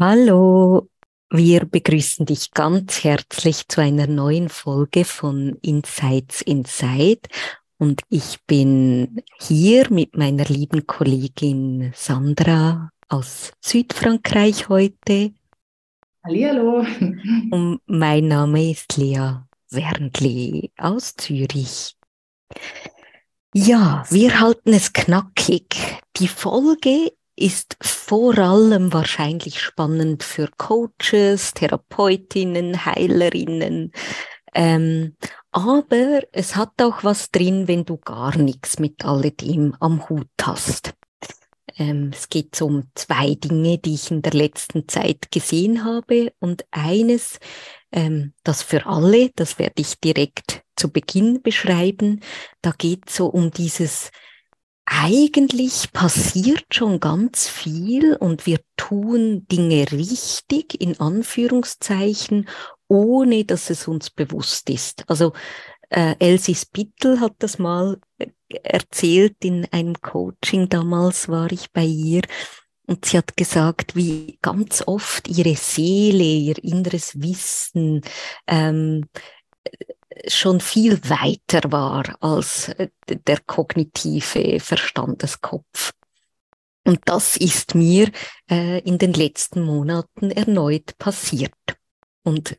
Hallo, wir begrüßen dich ganz herzlich zu einer neuen Folge von Insights Inside. Und ich bin hier mit meiner lieben Kollegin Sandra aus Südfrankreich heute. Hallo. Und mein Name ist Lea Wernli aus Zürich. Ja, wir halten es knackig. Die Folge ist vor allem wahrscheinlich spannend für Coaches, Therapeutinnen, Heilerinnen. Ähm, aber es hat auch was drin, wenn du gar nichts mit alledem am Hut hast. Ähm, es geht um zwei Dinge, die ich in der letzten Zeit gesehen habe. Und eines, ähm, das für alle, das werde ich direkt zu Beginn beschreiben. Da geht es so um dieses eigentlich passiert schon ganz viel und wir tun Dinge richtig in Anführungszeichen, ohne dass es uns bewusst ist. Also äh, Elsie Spittel hat das mal äh, erzählt in einem Coaching, damals war ich bei ihr. Und sie hat gesagt, wie ganz oft ihre Seele, ihr inneres Wissen ähm, schon viel weiter war als äh, der kognitive Verstandeskopf. Und das ist mir äh, in den letzten Monaten erneut passiert. Und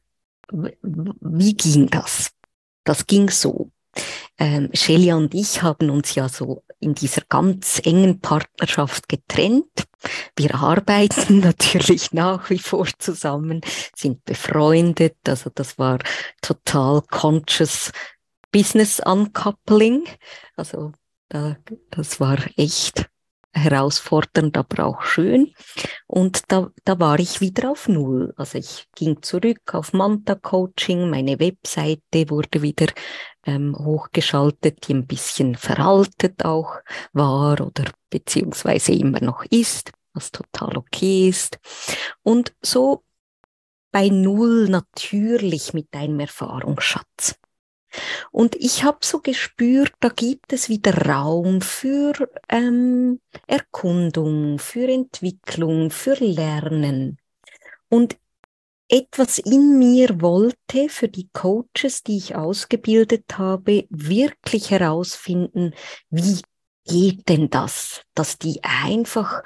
wie ging das? Das ging so. Ähm, Shelia und ich haben uns ja so in dieser ganz engen Partnerschaft getrennt. Wir arbeiten natürlich nach wie vor zusammen, sind befreundet. Also das war total conscious Business Uncoupling. Also da, das war echt herausfordernd, aber auch schön. Und da, da war ich wieder auf Null. Also ich ging zurück auf Manta Coaching, meine Webseite wurde wieder ähm, hochgeschaltet, die ein bisschen veraltet auch war oder beziehungsweise immer noch ist, was total okay ist. Und so bei Null natürlich mit einem Erfahrungsschatz. Und ich habe so gespürt, da gibt es wieder Raum für ähm, Erkundung, für Entwicklung, für Lernen. Und etwas in mir wollte für die Coaches, die ich ausgebildet habe, wirklich herausfinden, wie geht denn das, dass die einfach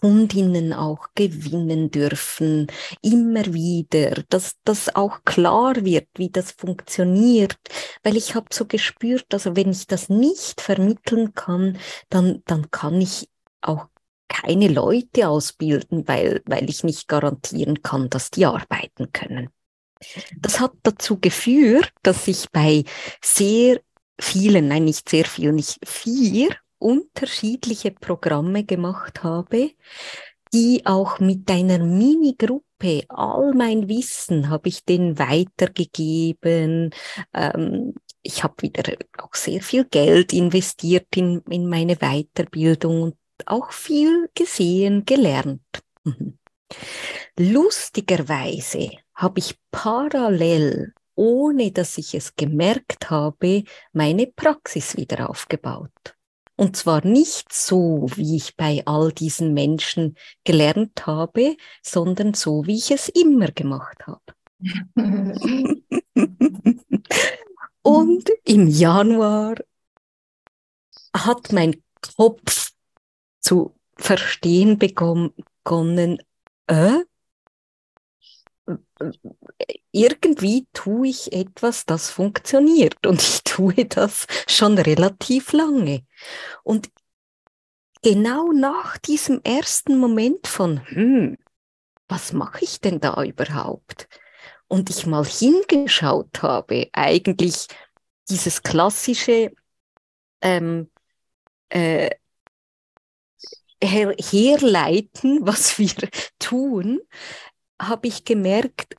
Kundinnen auch gewinnen dürfen, immer wieder, dass das auch klar wird, wie das funktioniert, weil ich habe so gespürt, also wenn ich das nicht vermitteln kann, dann, dann kann ich auch keine Leute ausbilden, weil, weil ich nicht garantieren kann, dass die arbeiten können. Das hat dazu geführt, dass ich bei sehr vielen, nein, nicht sehr vielen, nicht vier unterschiedliche Programme gemacht habe, die auch mit einer Mini-Gruppe, all mein Wissen habe ich denen weitergegeben. Ähm, ich habe wieder auch sehr viel Geld investiert in, in meine Weiterbildung und auch viel gesehen, gelernt. Mhm. Lustigerweise habe ich parallel, ohne dass ich es gemerkt habe, meine Praxis wieder aufgebaut. Und zwar nicht so, wie ich bei all diesen Menschen gelernt habe, sondern so, wie ich es immer gemacht habe. Und im Januar hat mein Kopf zu verstehen begonnen, äh, irgendwie tue ich etwas, das funktioniert und ich tue das schon relativ lange. Und genau nach diesem ersten Moment von, hm, was mache ich denn da überhaupt? Und ich mal hingeschaut habe, eigentlich dieses klassische, ähm, äh, her herleiten, was wir tun, habe ich gemerkt,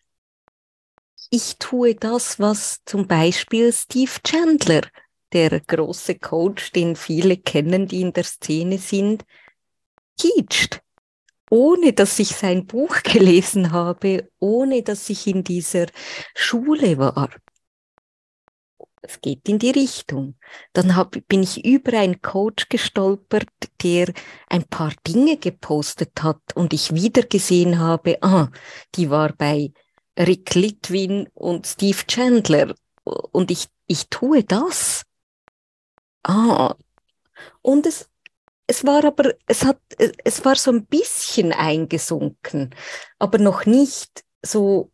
ich tue das, was zum Beispiel Steve Chandler, der große Coach, den viele kennen, die in der Szene sind, teacht. Ohne dass ich sein Buch gelesen habe, ohne dass ich in dieser Schule war es geht in die Richtung. Dann hab, bin ich über einen Coach gestolpert, der ein paar Dinge gepostet hat und ich wieder gesehen habe, ah, die war bei Rick Litwin und Steve Chandler und ich, ich tue das. Ah, und es, es war aber, es hat, es war so ein bisschen eingesunken, aber noch nicht so,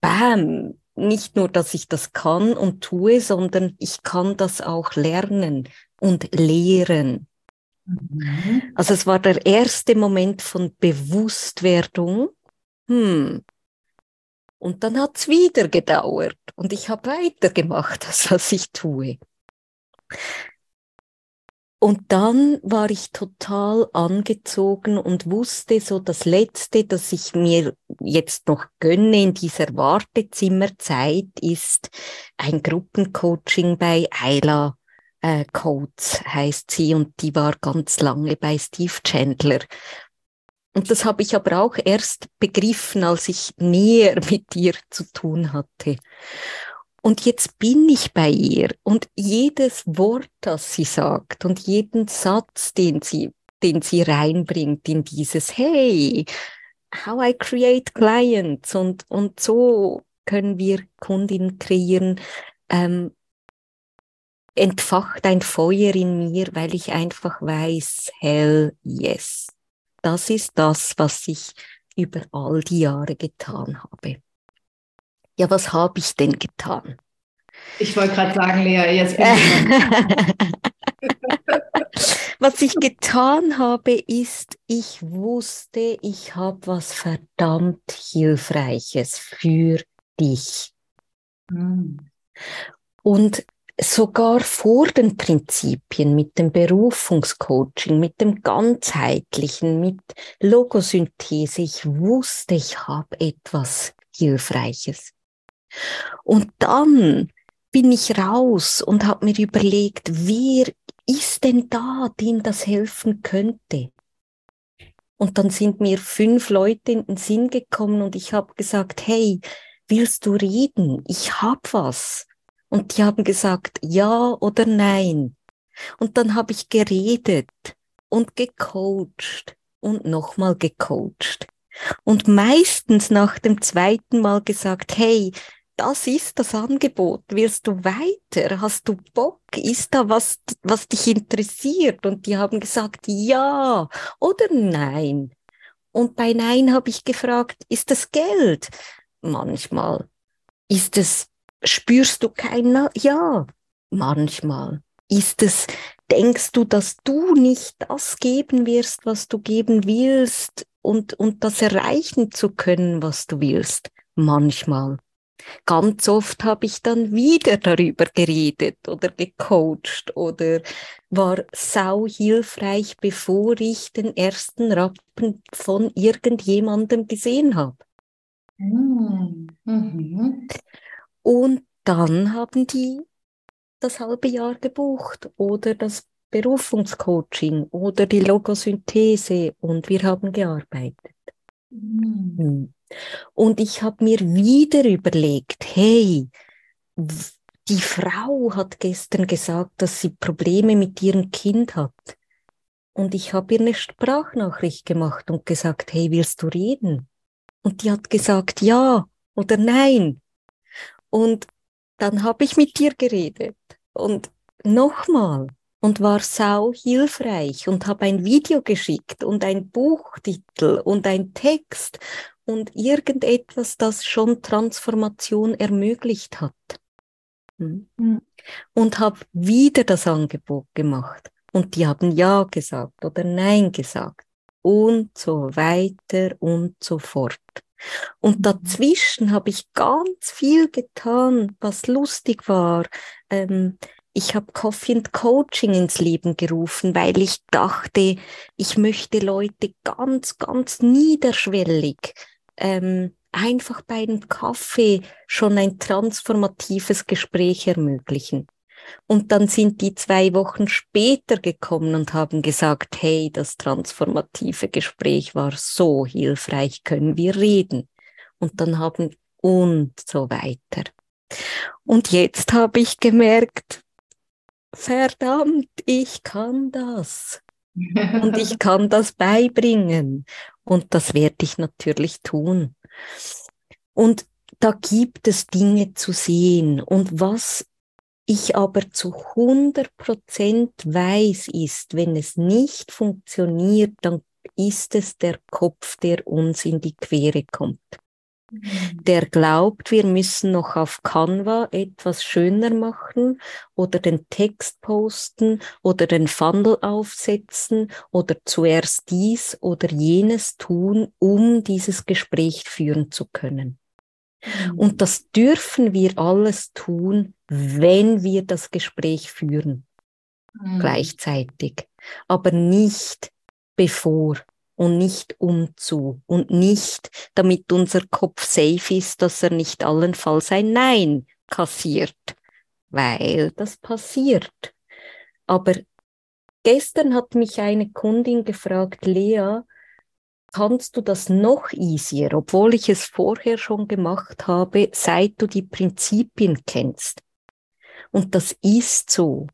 bam, nicht nur, dass ich das kann und tue, sondern ich kann das auch lernen und lehren. Mhm. Also es war der erste Moment von Bewusstwerdung. Hm. Und dann hat es wieder gedauert und ich habe weitergemacht, das, was ich tue. Und dann war ich total angezogen und wusste so das Letzte, das ich mir jetzt noch gönne in dieser Wartezimmerzeit, ist ein Gruppencoaching bei Ayla äh, Coates, heißt sie, und die war ganz lange bei Steve Chandler. Und das habe ich aber auch erst begriffen, als ich näher mit ihr zu tun hatte. Und jetzt bin ich bei ihr und jedes Wort, das sie sagt und jeden Satz, den sie, den sie reinbringt in dieses Hey, how I create clients und, und so können wir Kundinnen kreieren, ähm, entfacht ein Feuer in mir, weil ich einfach weiß, hell yes. Das ist das, was ich über all die Jahre getan habe ja, was habe ich denn getan? Ich wollte gerade sagen, Lea, jetzt bin ich Was ich getan habe, ist, ich wusste, ich habe was verdammt Hilfreiches für dich. Mhm. Und sogar vor den Prinzipien mit dem Berufungscoaching, mit dem ganzheitlichen, mit Logosynthese, ich wusste, ich habe etwas Hilfreiches. Und dann bin ich raus und habe mir überlegt, wer ist denn da, dem das helfen könnte? Und dann sind mir fünf Leute in den Sinn gekommen und ich habe gesagt, hey, willst du reden? Ich hab was. Und die haben gesagt, ja oder nein. Und dann habe ich geredet und gecoacht und nochmal gecoacht. Und meistens nach dem zweiten Mal gesagt, hey, das ist das Angebot. Willst du weiter? Hast du Bock? Ist da was, was dich interessiert? Und die haben gesagt, ja oder nein. Und bei Nein habe ich gefragt, ist das Geld? Manchmal. Ist es, spürst du kein Ja? Manchmal. Ist es, denkst du, dass du nicht das geben wirst, was du geben willst und, und das erreichen zu können, was du willst? Manchmal. Ganz oft habe ich dann wieder darüber geredet oder gecoacht oder war sau hilfreich, bevor ich den ersten Rappen von irgendjemandem gesehen habe. Mhm. Und dann haben die das halbe Jahr gebucht oder das Berufungscoaching oder die Logosynthese und wir haben gearbeitet. Mhm. Und ich habe mir wieder überlegt, hey, die Frau hat gestern gesagt, dass sie Probleme mit ihrem Kind hat. Und ich habe ihr eine Sprachnachricht gemacht und gesagt, hey, willst du reden? Und die hat gesagt, ja oder nein. Und dann habe ich mit ihr geredet. Und nochmal und war sau hilfreich und habe ein Video geschickt und ein Buchtitel und ein Text und irgendetwas, das schon Transformation ermöglicht hat. Hm. Mhm. Und habe wieder das Angebot gemacht. Und die haben Ja gesagt oder Nein gesagt. Und so weiter und so fort. Und hm. dazwischen habe ich ganz viel getan, was lustig war. Ähm, ich habe Coffee and Coaching ins Leben gerufen, weil ich dachte, ich möchte Leute ganz, ganz niederschwellig ähm, einfach bei einem Kaffee schon ein transformatives Gespräch ermöglichen. Und dann sind die zwei Wochen später gekommen und haben gesagt, hey, das transformative Gespräch war so hilfreich, können wir reden. Und dann haben und so weiter. Und jetzt habe ich gemerkt, verdammt, ich kann das. Und ich kann das beibringen. Und das werde ich natürlich tun. Und da gibt es Dinge zu sehen. Und was ich aber zu 100 Prozent weiß, ist, wenn es nicht funktioniert, dann ist es der Kopf, der uns in die Quere kommt. Der glaubt, wir müssen noch auf Canva etwas schöner machen oder den Text posten oder den Funnel aufsetzen oder zuerst dies oder jenes tun, um dieses Gespräch führen zu können. Und das dürfen wir alles tun, wenn wir das Gespräch führen, mhm. gleichzeitig, aber nicht bevor und nicht umzu und nicht, damit unser Kopf safe ist, dass er nicht allenfalls ein Nein kassiert, weil das passiert. Aber gestern hat mich eine Kundin gefragt, Lea, kannst du das noch easier, obwohl ich es vorher schon gemacht habe, seit du die Prinzipien kennst. Und das ist so,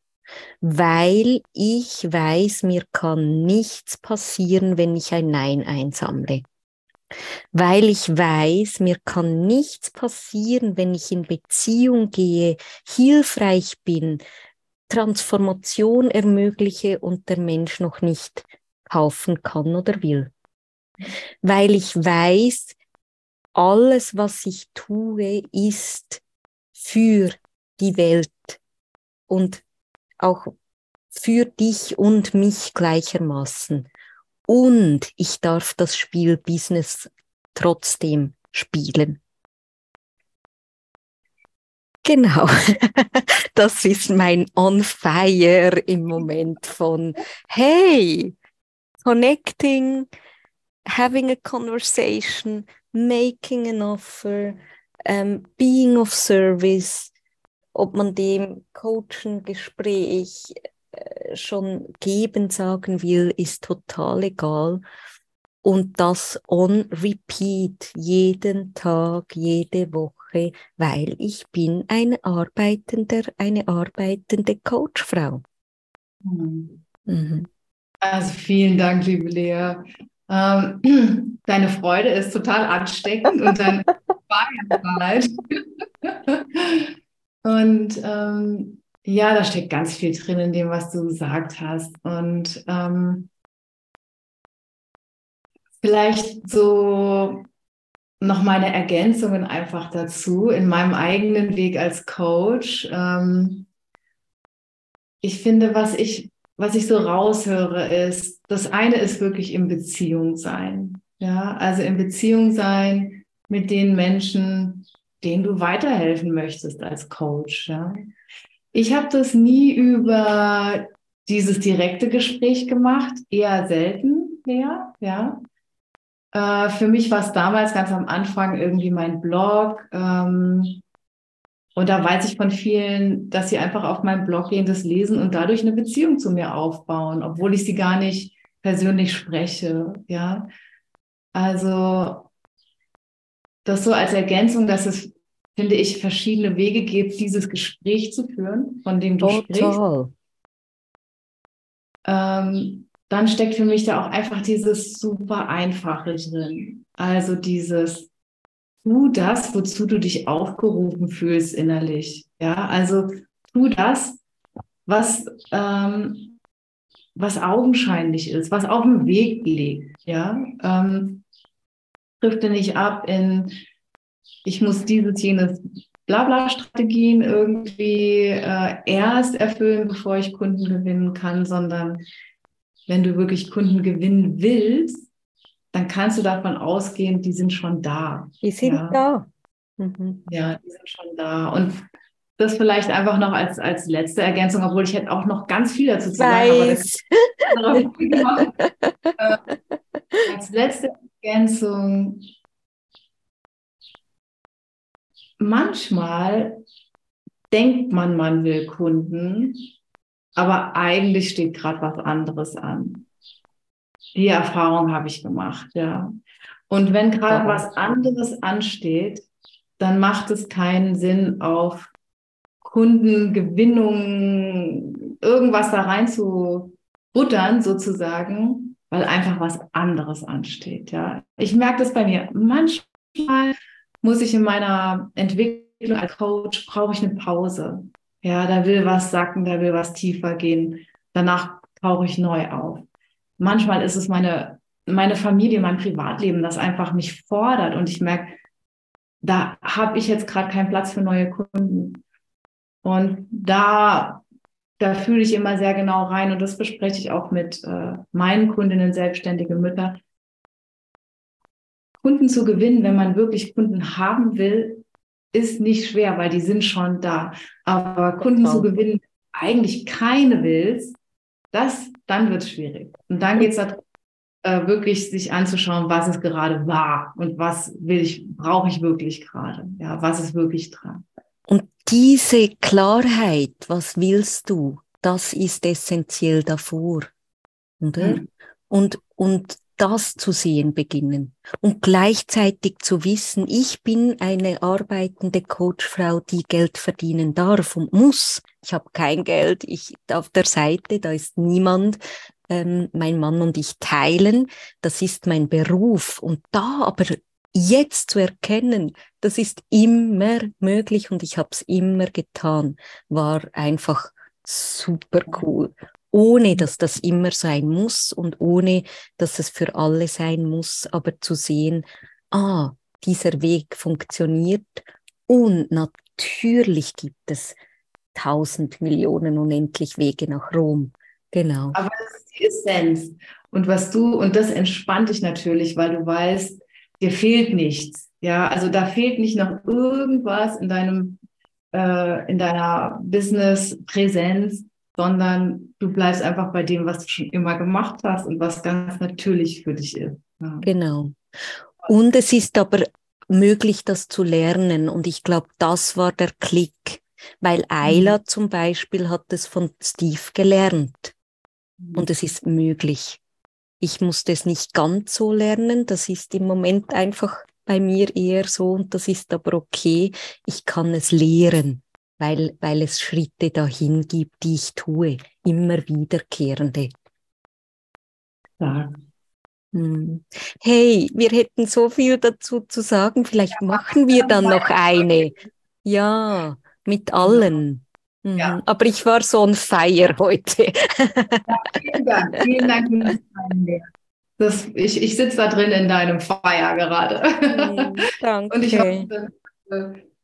weil ich weiß, mir kann nichts passieren, wenn ich ein Nein einsammle. Weil ich weiß, mir kann nichts passieren, wenn ich in Beziehung gehe, hilfreich bin, Transformation ermögliche und der Mensch noch nicht kaufen kann oder will weil ich weiß, alles, was ich tue, ist für die Welt und auch für dich und mich gleichermaßen. Und ich darf das Spiel Business trotzdem spielen. Genau, das ist mein On Fire im Moment von, hey, connecting, having a conversation, making an offer, um, being of service, ob man dem Coachen, Gespräch äh, schon geben sagen will, ist total egal. Und das on repeat, jeden Tag, jede Woche, weil ich bin eine arbeitende, eine arbeitende Coachfrau. Mhm. Mhm. Also vielen Dank, liebe Lea. Ähm, deine Freude ist total ansteckend und deine Wahrheit. und ähm, ja, da steckt ganz viel drin in dem, was du gesagt hast. Und ähm, vielleicht so noch meine Ergänzungen einfach dazu in meinem eigenen Weg als Coach. Ähm, ich finde, was ich was ich so raushöre, ist, das eine ist wirklich in Beziehung sein. Ja, also in Beziehung sein mit den Menschen, denen du weiterhelfen möchtest als Coach. Ja. Ich habe das nie über dieses direkte Gespräch gemacht, eher selten mehr, ja. Äh, für mich war es damals ganz am Anfang irgendwie mein Blog, ähm, und da weiß ich von vielen, dass sie einfach auf meinen Blog gehen, das lesen und dadurch eine Beziehung zu mir aufbauen, obwohl ich sie gar nicht persönlich spreche. Ja, also das so als Ergänzung, dass es, finde ich, verschiedene Wege gibt, dieses Gespräch zu führen, von dem du Total. sprichst. Ähm, dann steckt für mich da auch einfach dieses super Einfache drin. Also dieses, tu das, wozu du dich aufgerufen fühlst innerlich. Ja, also tu das, was, ähm, was augenscheinlich ist, was auf dem Weg liegt. Ja, ähm, trifft nicht ab in, ich muss dieses, jenes Blabla-Strategien irgendwie äh, erst erfüllen, bevor ich Kunden gewinnen kann, sondern wenn du wirklich Kunden gewinnen willst, dann kannst du davon ausgehen, die sind schon da. Die sind ja. da. Mhm. Ja, die sind schon da. Und das vielleicht einfach noch als, als letzte Ergänzung, obwohl ich hätte auch noch ganz viel dazu zu sagen. Aber äh, als letzte Ergänzung, manchmal denkt man, man will Kunden, aber eigentlich steht gerade was anderes an. Die Erfahrung habe ich gemacht, ja. Und wenn gerade was anderes ansteht, dann macht es keinen Sinn, auf Kundengewinnung irgendwas da rein zu buttern sozusagen, weil einfach was anderes ansteht. Ja, ich merke das bei mir. Manchmal muss ich in meiner Entwicklung als Coach brauche ich eine Pause. Ja, da will was sacken, da will was tiefer gehen. Danach tauche ich neu auf. Manchmal ist es meine, meine Familie, mein Privatleben, das einfach mich fordert und ich merke, da habe ich jetzt gerade keinen Platz für neue Kunden. Und da, da fühle ich immer sehr genau rein und das bespreche ich auch mit äh, meinen Kundinnen, selbstständige Mütter. Kunden zu gewinnen, wenn man wirklich Kunden haben will, ist nicht schwer, weil die sind schon da. Aber Kunden genau. zu gewinnen, eigentlich keine willst, das, dann wird es schwierig. Und dann geht es darum, äh, wirklich sich anzuschauen, was es gerade war und was will ich, brauche ich wirklich gerade. Ja, was ist wirklich dran. Und diese Klarheit, was willst du, das ist essentiell davor. Oder? Mhm. Und, und das zu sehen beginnen und gleichzeitig zu wissen, ich bin eine arbeitende Coachfrau, die Geld verdienen darf und muss. Ich habe kein Geld, ich auf der Seite, da ist niemand. Ähm, mein Mann und ich teilen, das ist mein Beruf. Und da aber jetzt zu erkennen, das ist immer möglich und ich habe es immer getan, war einfach super cool ohne dass das immer sein muss und ohne dass es für alle sein muss, aber zu sehen, ah, dieser Weg funktioniert und natürlich gibt es tausend Millionen unendlich Wege nach Rom. Genau. Aber das ist die Essenz. Und was du, und das entspannt dich natürlich, weil du weißt, dir fehlt nichts. Ja, also da fehlt nicht noch irgendwas in deinem, äh, in deiner Business-Präsenz, sondern du bleibst einfach bei dem, was du schon immer gemacht hast und was ganz natürlich für dich ist. Ja. Genau. Und es ist aber möglich, das zu lernen. Und ich glaube, das war der Klick, weil Ayla mhm. zum Beispiel hat es von Steve gelernt. Und es ist möglich. Ich musste es nicht ganz so lernen. Das ist im Moment einfach bei mir eher so und das ist aber okay. Ich kann es lehren weil, weil es Schritte dahin gibt, die ich tue, immer wiederkehrende. Ja. Hm. Hey, wir hätten so viel dazu zu sagen, vielleicht machen wir dann noch eine. Ja, mit allen. Mhm. Ja. Aber ich war so ein Feier heute. Ja, vielen Dank. Vielen Dank das, ich, ich sitze da drin in deinem Feier gerade. Mhm, danke. Und ich hoffe,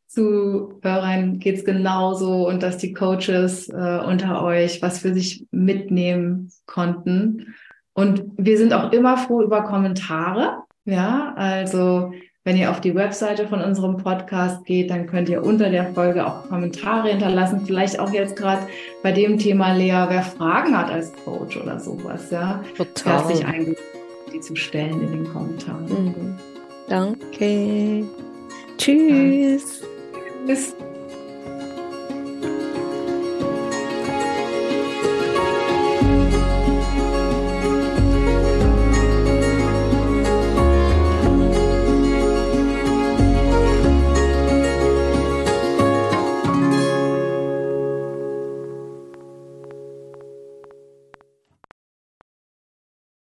Zuhörern geht es genauso und dass die Coaches äh, unter euch was für sich mitnehmen konnten. Und wir sind auch immer froh über Kommentare. Ja, also wenn ihr auf die Webseite von unserem Podcast geht, dann könnt ihr unter der Folge auch Kommentare hinterlassen. Vielleicht auch jetzt gerade bei dem Thema, Lea, wer Fragen hat als Coach oder sowas. Ja, total. Herzlich eingeladen, die zu stellen in den Kommentaren. Mhm. Danke. Tschüss. Bis